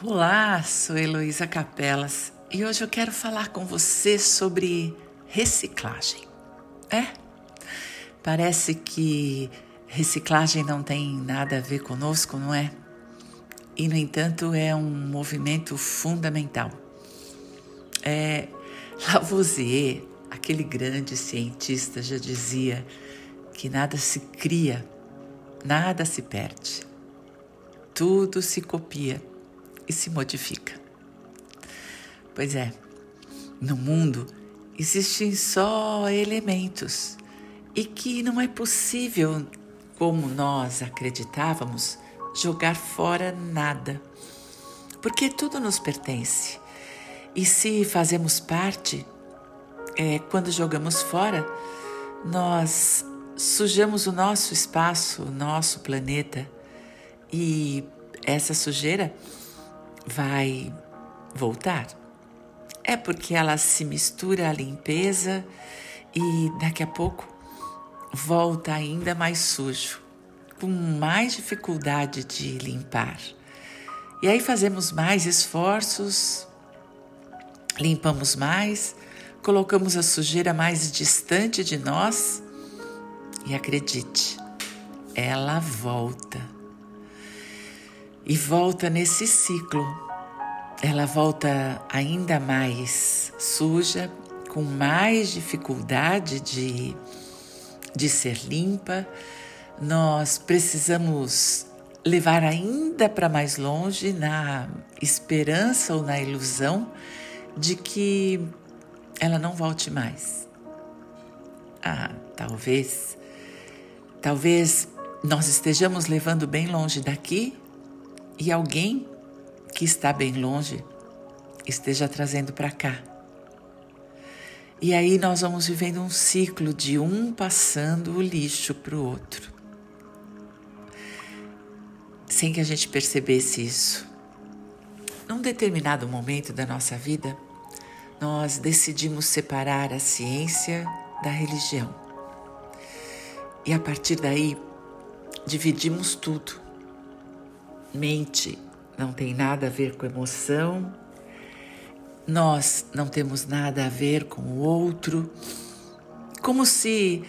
Olá, sou Heloísa Capelas e hoje eu quero falar com você sobre reciclagem. É? Parece que reciclagem não tem nada a ver conosco, não é? E, no entanto, é um movimento fundamental. É, Lavoisier, aquele grande cientista, já dizia que nada se cria, nada se perde, tudo se copia e se modifica. Pois é, no mundo existem só elementos e que não é possível, como nós acreditávamos, jogar fora nada, porque tudo nos pertence. E se fazemos parte, é, quando jogamos fora, nós sujamos o nosso espaço, o nosso planeta, e essa sujeira vai voltar. É porque ela se mistura à limpeza e daqui a pouco volta ainda mais sujo, com mais dificuldade de limpar. E aí fazemos mais esforços, limpamos mais, colocamos a sujeira mais distante de nós e acredite, ela volta e volta nesse ciclo. Ela volta ainda mais suja, com mais dificuldade de, de ser limpa. Nós precisamos levar ainda para mais longe na esperança ou na ilusão de que ela não volte mais. Ah, talvez, talvez nós estejamos levando bem longe daqui e alguém que está bem longe esteja trazendo para cá. E aí nós vamos vivendo um ciclo de um passando o lixo para o outro. Sem que a gente percebesse isso. Num determinado momento da nossa vida, nós decidimos separar a ciência da religião. E a partir daí, dividimos tudo mente não tem nada a ver com emoção, nós não temos nada a ver com o outro, como se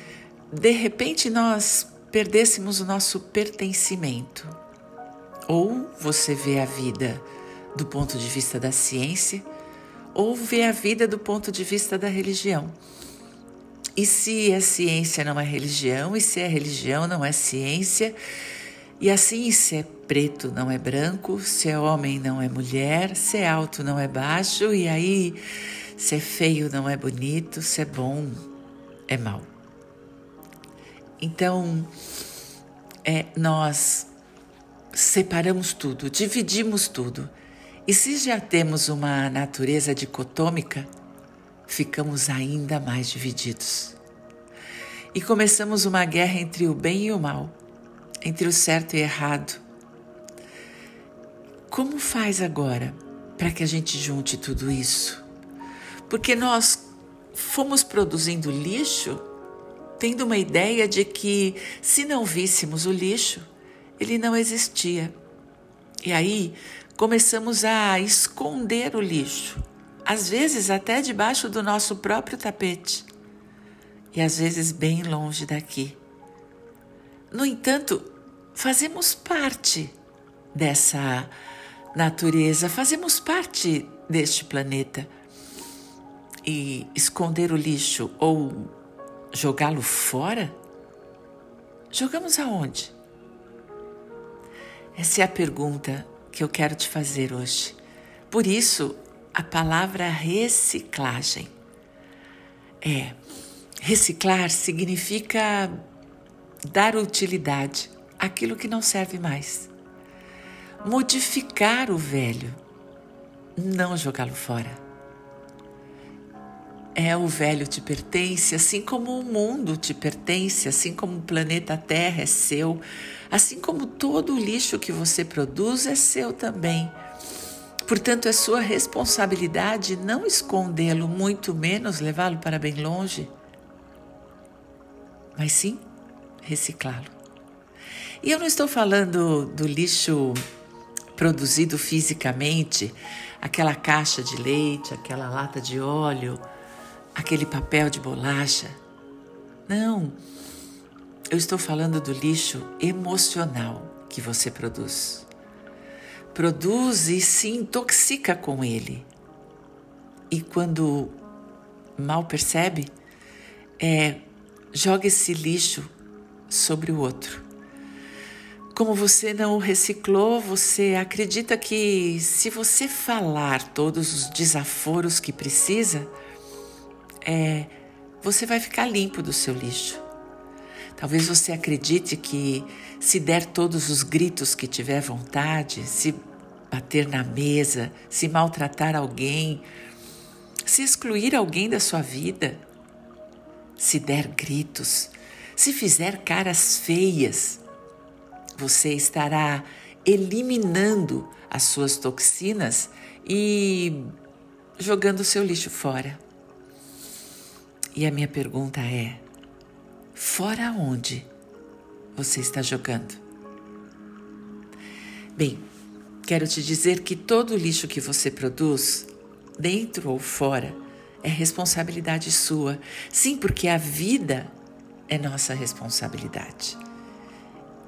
de repente nós perdêssemos o nosso pertencimento. Ou você vê a vida do ponto de vista da ciência, ou vê a vida do ponto de vista da religião. E se a ciência não é religião, e se a religião não é ciência, e assim, se é preto não é branco, se é homem não é mulher, se é alto não é baixo, e aí, se é feio não é bonito, se é bom é mal. Então, é, nós separamos tudo, dividimos tudo. E se já temos uma natureza dicotômica, ficamos ainda mais divididos. E começamos uma guerra entre o bem e o mal entre o certo e errado. Como faz agora para que a gente junte tudo isso? Porque nós fomos produzindo lixo tendo uma ideia de que se não víssemos o lixo, ele não existia. E aí começamos a esconder o lixo, às vezes até debaixo do nosso próprio tapete, e às vezes bem longe daqui. No entanto, fazemos parte dessa natureza, fazemos parte deste planeta. E esconder o lixo ou jogá-lo fora? Jogamos aonde? Essa é a pergunta que eu quero te fazer hoje. Por isso, a palavra reciclagem. É, reciclar significa dar utilidade, aquilo que não serve mais. Modificar o velho, não jogá-lo fora. É, o velho te pertence, assim como o mundo te pertence, assim como o planeta Terra é seu, assim como todo o lixo que você produz é seu também. Portanto, é sua responsabilidade não escondê-lo, muito menos levá-lo para bem longe, mas sim reciclá-lo. E eu não estou falando do lixo produzido fisicamente, aquela caixa de leite, aquela lata de óleo, aquele papel de bolacha. Não. Eu estou falando do lixo emocional que você produz. Produz e se intoxica com ele. E quando mal percebe, é, joga esse lixo sobre o outro. Como você não o reciclou, você acredita que se você falar todos os desaforos que precisa, é, você vai ficar limpo do seu lixo. Talvez você acredite que se der todos os gritos que tiver vontade, se bater na mesa, se maltratar alguém, se excluir alguém da sua vida, se der gritos, se fizer caras feias, você estará eliminando as suas toxinas e jogando o seu lixo fora. E a minha pergunta é: fora onde você está jogando? Bem, quero te dizer que todo lixo que você produz, dentro ou fora, é responsabilidade sua. Sim, porque a vida é nossa responsabilidade.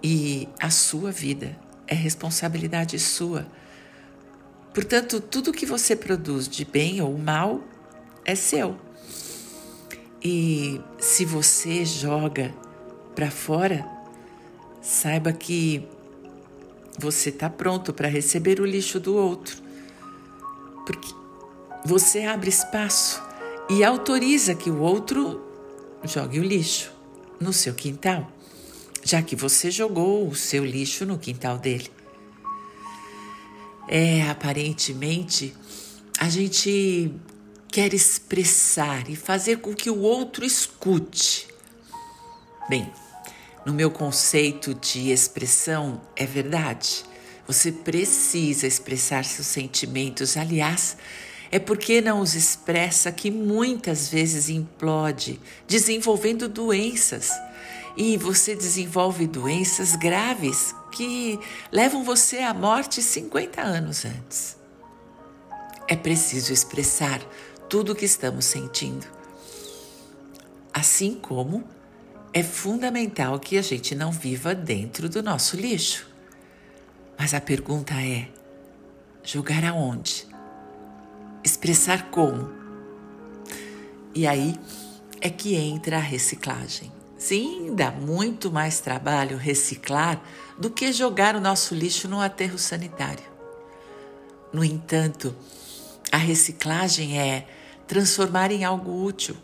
E a sua vida é responsabilidade sua. Portanto, tudo que você produz de bem ou mal é seu. E se você joga para fora, saiba que você está pronto para receber o lixo do outro. Porque você abre espaço e autoriza que o outro jogue o lixo no seu quintal, já que você jogou o seu lixo no quintal dele. É, aparentemente, a gente quer expressar e fazer com que o outro escute. Bem, no meu conceito de expressão, é verdade. Você precisa expressar seus sentimentos. Aliás, é porque não os expressa que muitas vezes implode, desenvolvendo doenças. E você desenvolve doenças graves que levam você à morte 50 anos antes. É preciso expressar tudo o que estamos sentindo. Assim como é fundamental que a gente não viva dentro do nosso lixo. Mas a pergunta é: jogar aonde? expressar como. E aí é que entra a reciclagem. Sim, dá muito mais trabalho reciclar do que jogar o nosso lixo no aterro sanitário. No entanto, a reciclagem é transformar em algo útil,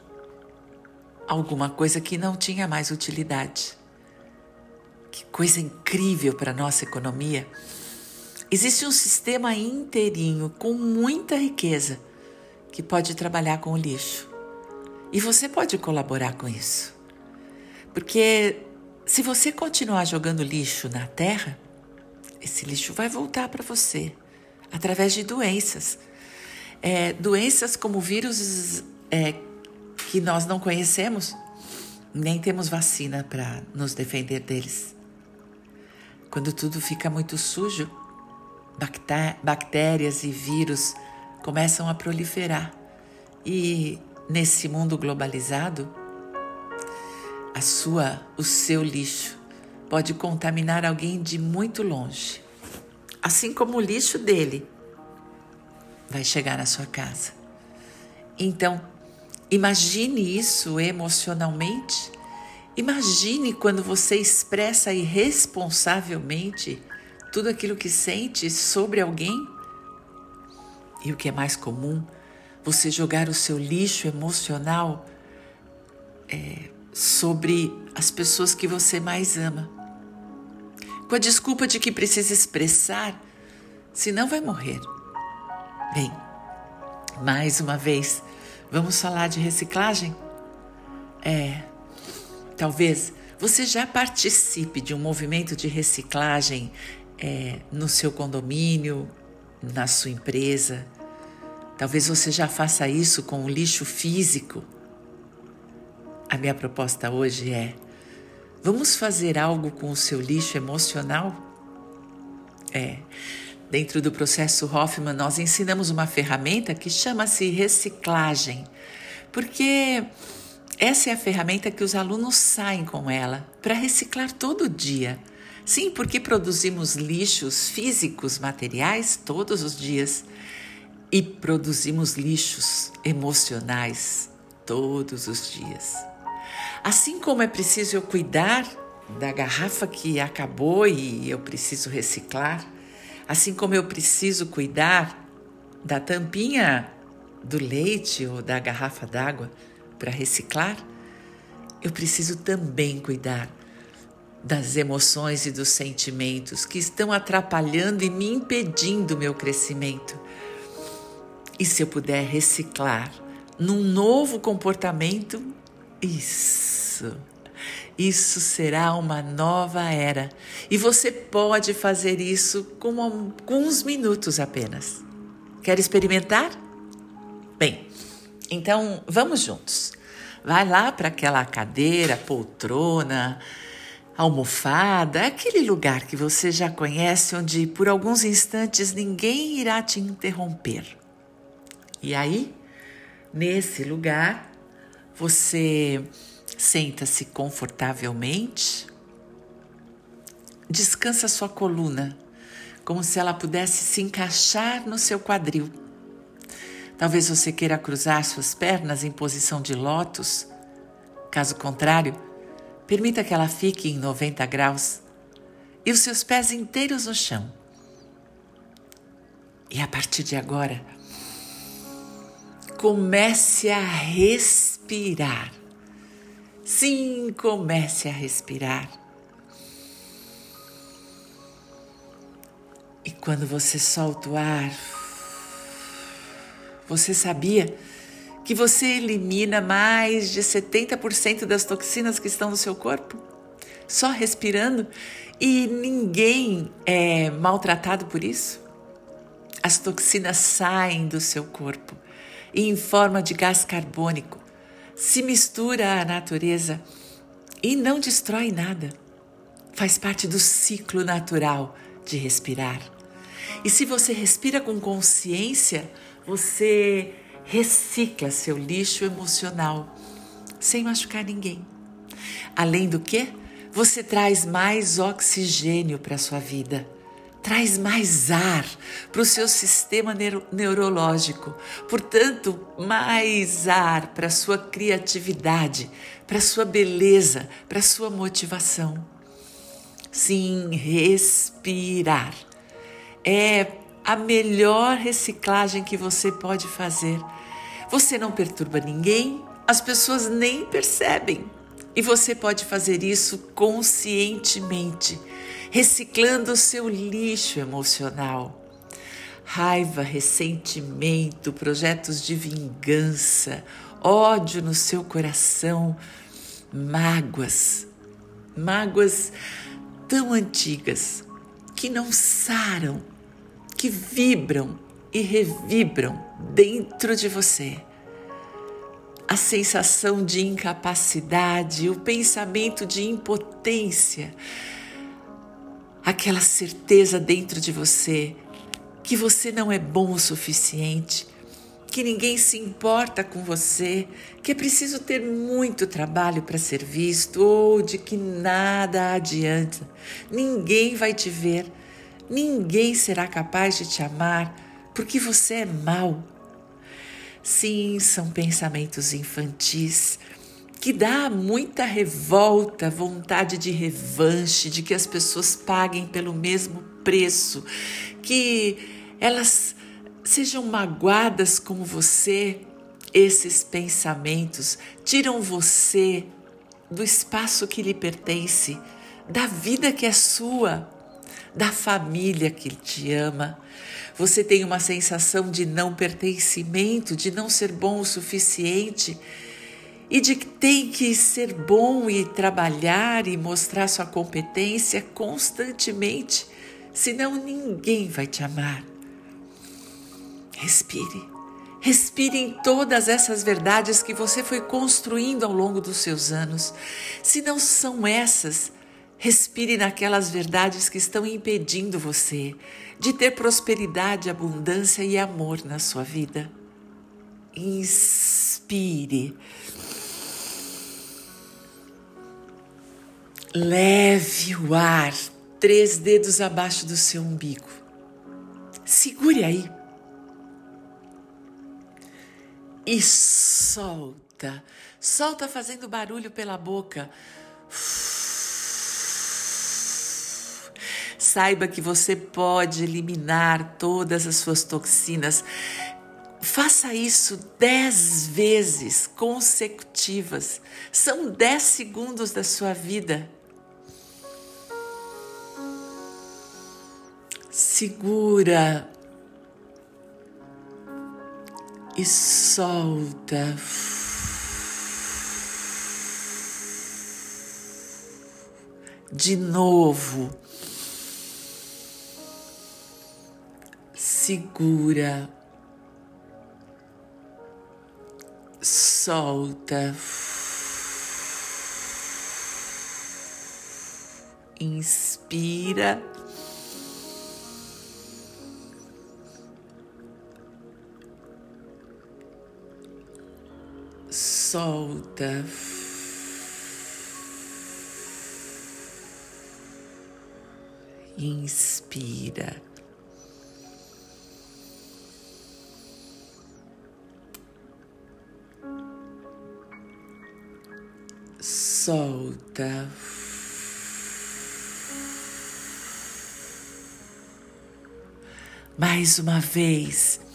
alguma coisa que não tinha mais utilidade. Que coisa incrível para a nossa economia Existe um sistema inteirinho com muita riqueza que pode trabalhar com o lixo. E você pode colaborar com isso. Porque se você continuar jogando lixo na terra, esse lixo vai voltar para você através de doenças. É, doenças como vírus é, que nós não conhecemos, nem temos vacina para nos defender deles. Quando tudo fica muito sujo, bactérias e vírus começam a proliferar. E nesse mundo globalizado, a sua, o seu lixo pode contaminar alguém de muito longe. Assim como o lixo dele vai chegar na sua casa. Então, imagine isso emocionalmente. Imagine quando você expressa irresponsavelmente tudo aquilo que sente sobre alguém? E o que é mais comum, você jogar o seu lixo emocional é, sobre as pessoas que você mais ama. Com a desculpa de que precisa expressar, senão vai morrer. Bem, mais uma vez, vamos falar de reciclagem? É, talvez você já participe de um movimento de reciclagem é, no seu condomínio, na sua empresa. Talvez você já faça isso com o lixo físico. A minha proposta hoje é: vamos fazer algo com o seu lixo emocional? É, Dentro do processo Hoffman, nós ensinamos uma ferramenta que chama-se reciclagem, porque essa é a ferramenta que os alunos saem com ela para reciclar todo dia. Sim, porque produzimos lixos físicos, materiais todos os dias e produzimos lixos emocionais todos os dias. Assim como é preciso eu cuidar da garrafa que acabou e eu preciso reciclar, assim como eu preciso cuidar da tampinha do leite ou da garrafa d'água para reciclar, eu preciso também cuidar das emoções e dos sentimentos que estão atrapalhando e me impedindo o meu crescimento. E se eu puder reciclar num novo comportamento, isso. Isso será uma nova era. E você pode fazer isso com alguns minutos apenas. Quer experimentar? Bem, então vamos juntos. Vai lá para aquela cadeira, poltrona, almofada, aquele lugar que você já conhece, onde por alguns instantes ninguém irá te interromper. E aí, nesse lugar, você senta-se confortavelmente, descansa sua coluna, como se ela pudesse se encaixar no seu quadril. Talvez você queira cruzar suas pernas em posição de lótus. Caso contrário, permita que ela fique em 90 graus e os seus pés inteiros no chão. E a partir de agora, comece a respirar. Sim, comece a respirar. E quando você solta o ar, você sabia que você elimina mais de 70% das toxinas que estão no seu corpo? Só respirando e ninguém é maltratado por isso? As toxinas saem do seu corpo em forma de gás carbônico, se mistura à natureza e não destrói nada. Faz parte do ciclo natural de respirar. E se você respira com consciência, você recicla seu lixo emocional sem machucar ninguém. Além do que, você traz mais oxigênio para sua vida traz mais ar para o seu sistema neuro neurológico, portanto, mais ar para a sua criatividade, para a sua beleza, para a sua motivação. Sim, respirar é a melhor reciclagem que você pode fazer. Você não perturba ninguém, as pessoas nem percebem. E você pode fazer isso conscientemente reciclando seu lixo emocional. Raiva, ressentimento, projetos de vingança, ódio no seu coração, mágoas, mágoas tão antigas que não saram, que vibram e revibram dentro de você. A sensação de incapacidade, o pensamento de impotência, aquela certeza dentro de você que você não é bom o suficiente, que ninguém se importa com você, que é preciso ter muito trabalho para ser visto ou de que nada adianta, ninguém vai te ver, ninguém será capaz de te amar porque você é mau. Sim, são pensamentos infantis que dá muita revolta, vontade de revanche, de que as pessoas paguem pelo mesmo preço, que elas sejam magoadas como você. Esses pensamentos tiram você do espaço que lhe pertence, da vida que é sua, da família que te ama. Você tem uma sensação de não pertencimento, de não ser bom o suficiente e de que tem que ser bom e trabalhar e mostrar sua competência constantemente, senão ninguém vai te amar. Respire. Respire em todas essas verdades que você foi construindo ao longo dos seus anos. Se não são essas, Respire naquelas verdades que estão impedindo você de ter prosperidade, abundância e amor na sua vida. Inspire. Leve o ar três dedos abaixo do seu umbigo. Segure aí. E solta. Solta fazendo barulho pela boca. Saiba que você pode eliminar todas as suas toxinas. Faça isso dez vezes consecutivas. São dez segundos da sua vida. Segura e solta. De novo, segura, solta, inspira. Solta. Inspira. Solta. Mais uma vez.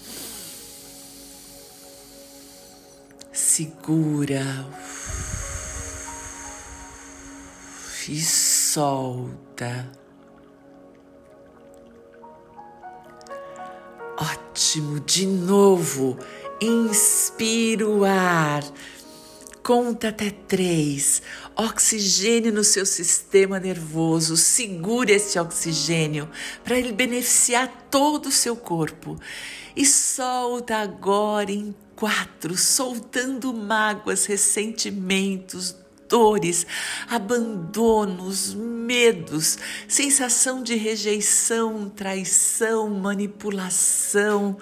Segura e solta. Ótimo, de novo, inspira o ar. Conta até três. Oxigênio no seu sistema nervoso. Segure esse oxigênio para ele beneficiar todo o seu corpo. E solta agora em quatro, soltando mágoas, ressentimentos, dores, abandonos, medos, sensação de rejeição, traição, manipulação.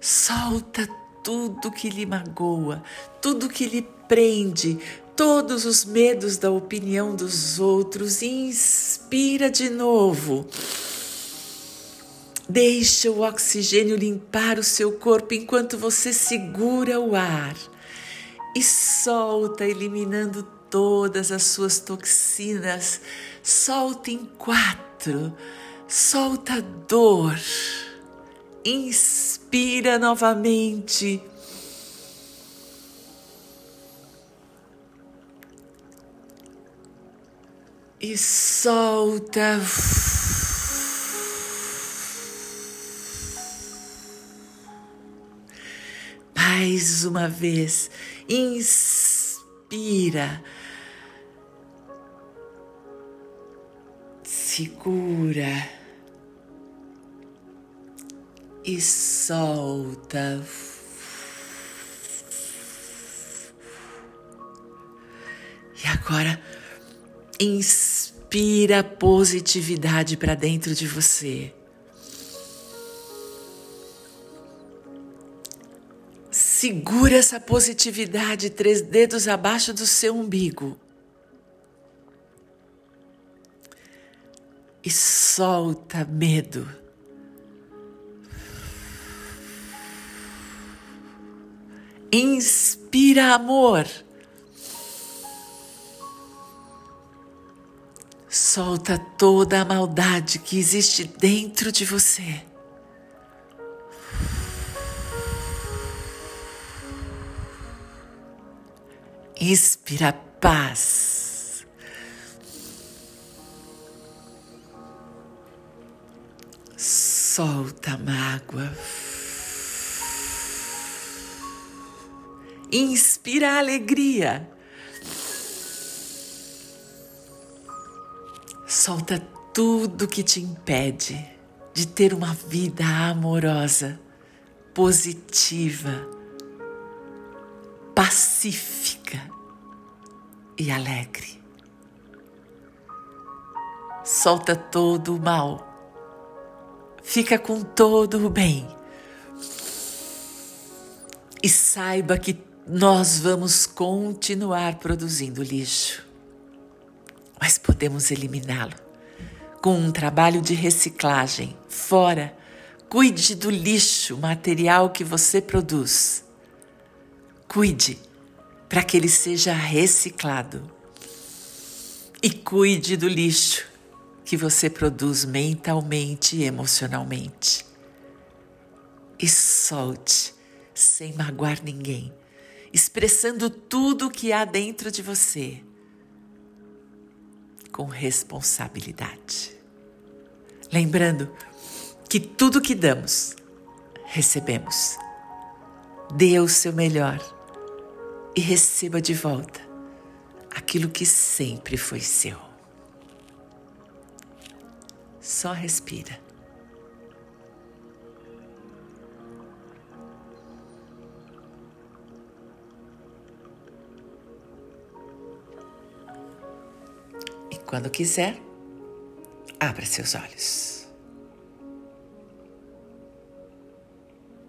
Solta tudo que lhe magoa, tudo que lhe prende, todos os medos da opinião dos outros. Inspira de novo. Deixa o oxigênio limpar o seu corpo enquanto você segura o ar e solta, eliminando todas as suas toxinas. Solta em quatro, solta dor. Inspira novamente. E solta. Mais uma vez, inspira. Segura e solta. E agora inspira positividade para dentro de você. Segura essa positividade três dedos abaixo do seu umbigo. E solta medo. Inspira amor. Solta toda a maldade que existe dentro de você. Inspira paz. Solta a mágoa. Inspira alegria. Solta tudo que te impede de ter uma vida amorosa, positiva, pacífica e alegre. solta todo o mal. Fica com todo o bem. E saiba que nós vamos continuar produzindo lixo, mas podemos eliminá-lo com um trabalho de reciclagem. Fora, cuide do lixo material que você produz. Cuide para que ele seja reciclado. E cuide do lixo que você produz mentalmente e emocionalmente. E solte sem magoar ninguém, expressando tudo o que há dentro de você com responsabilidade. Lembrando que tudo que damos, recebemos. Dê o seu melhor e receba de volta aquilo que sempre foi seu. Só respira. Quando quiser, abra seus olhos.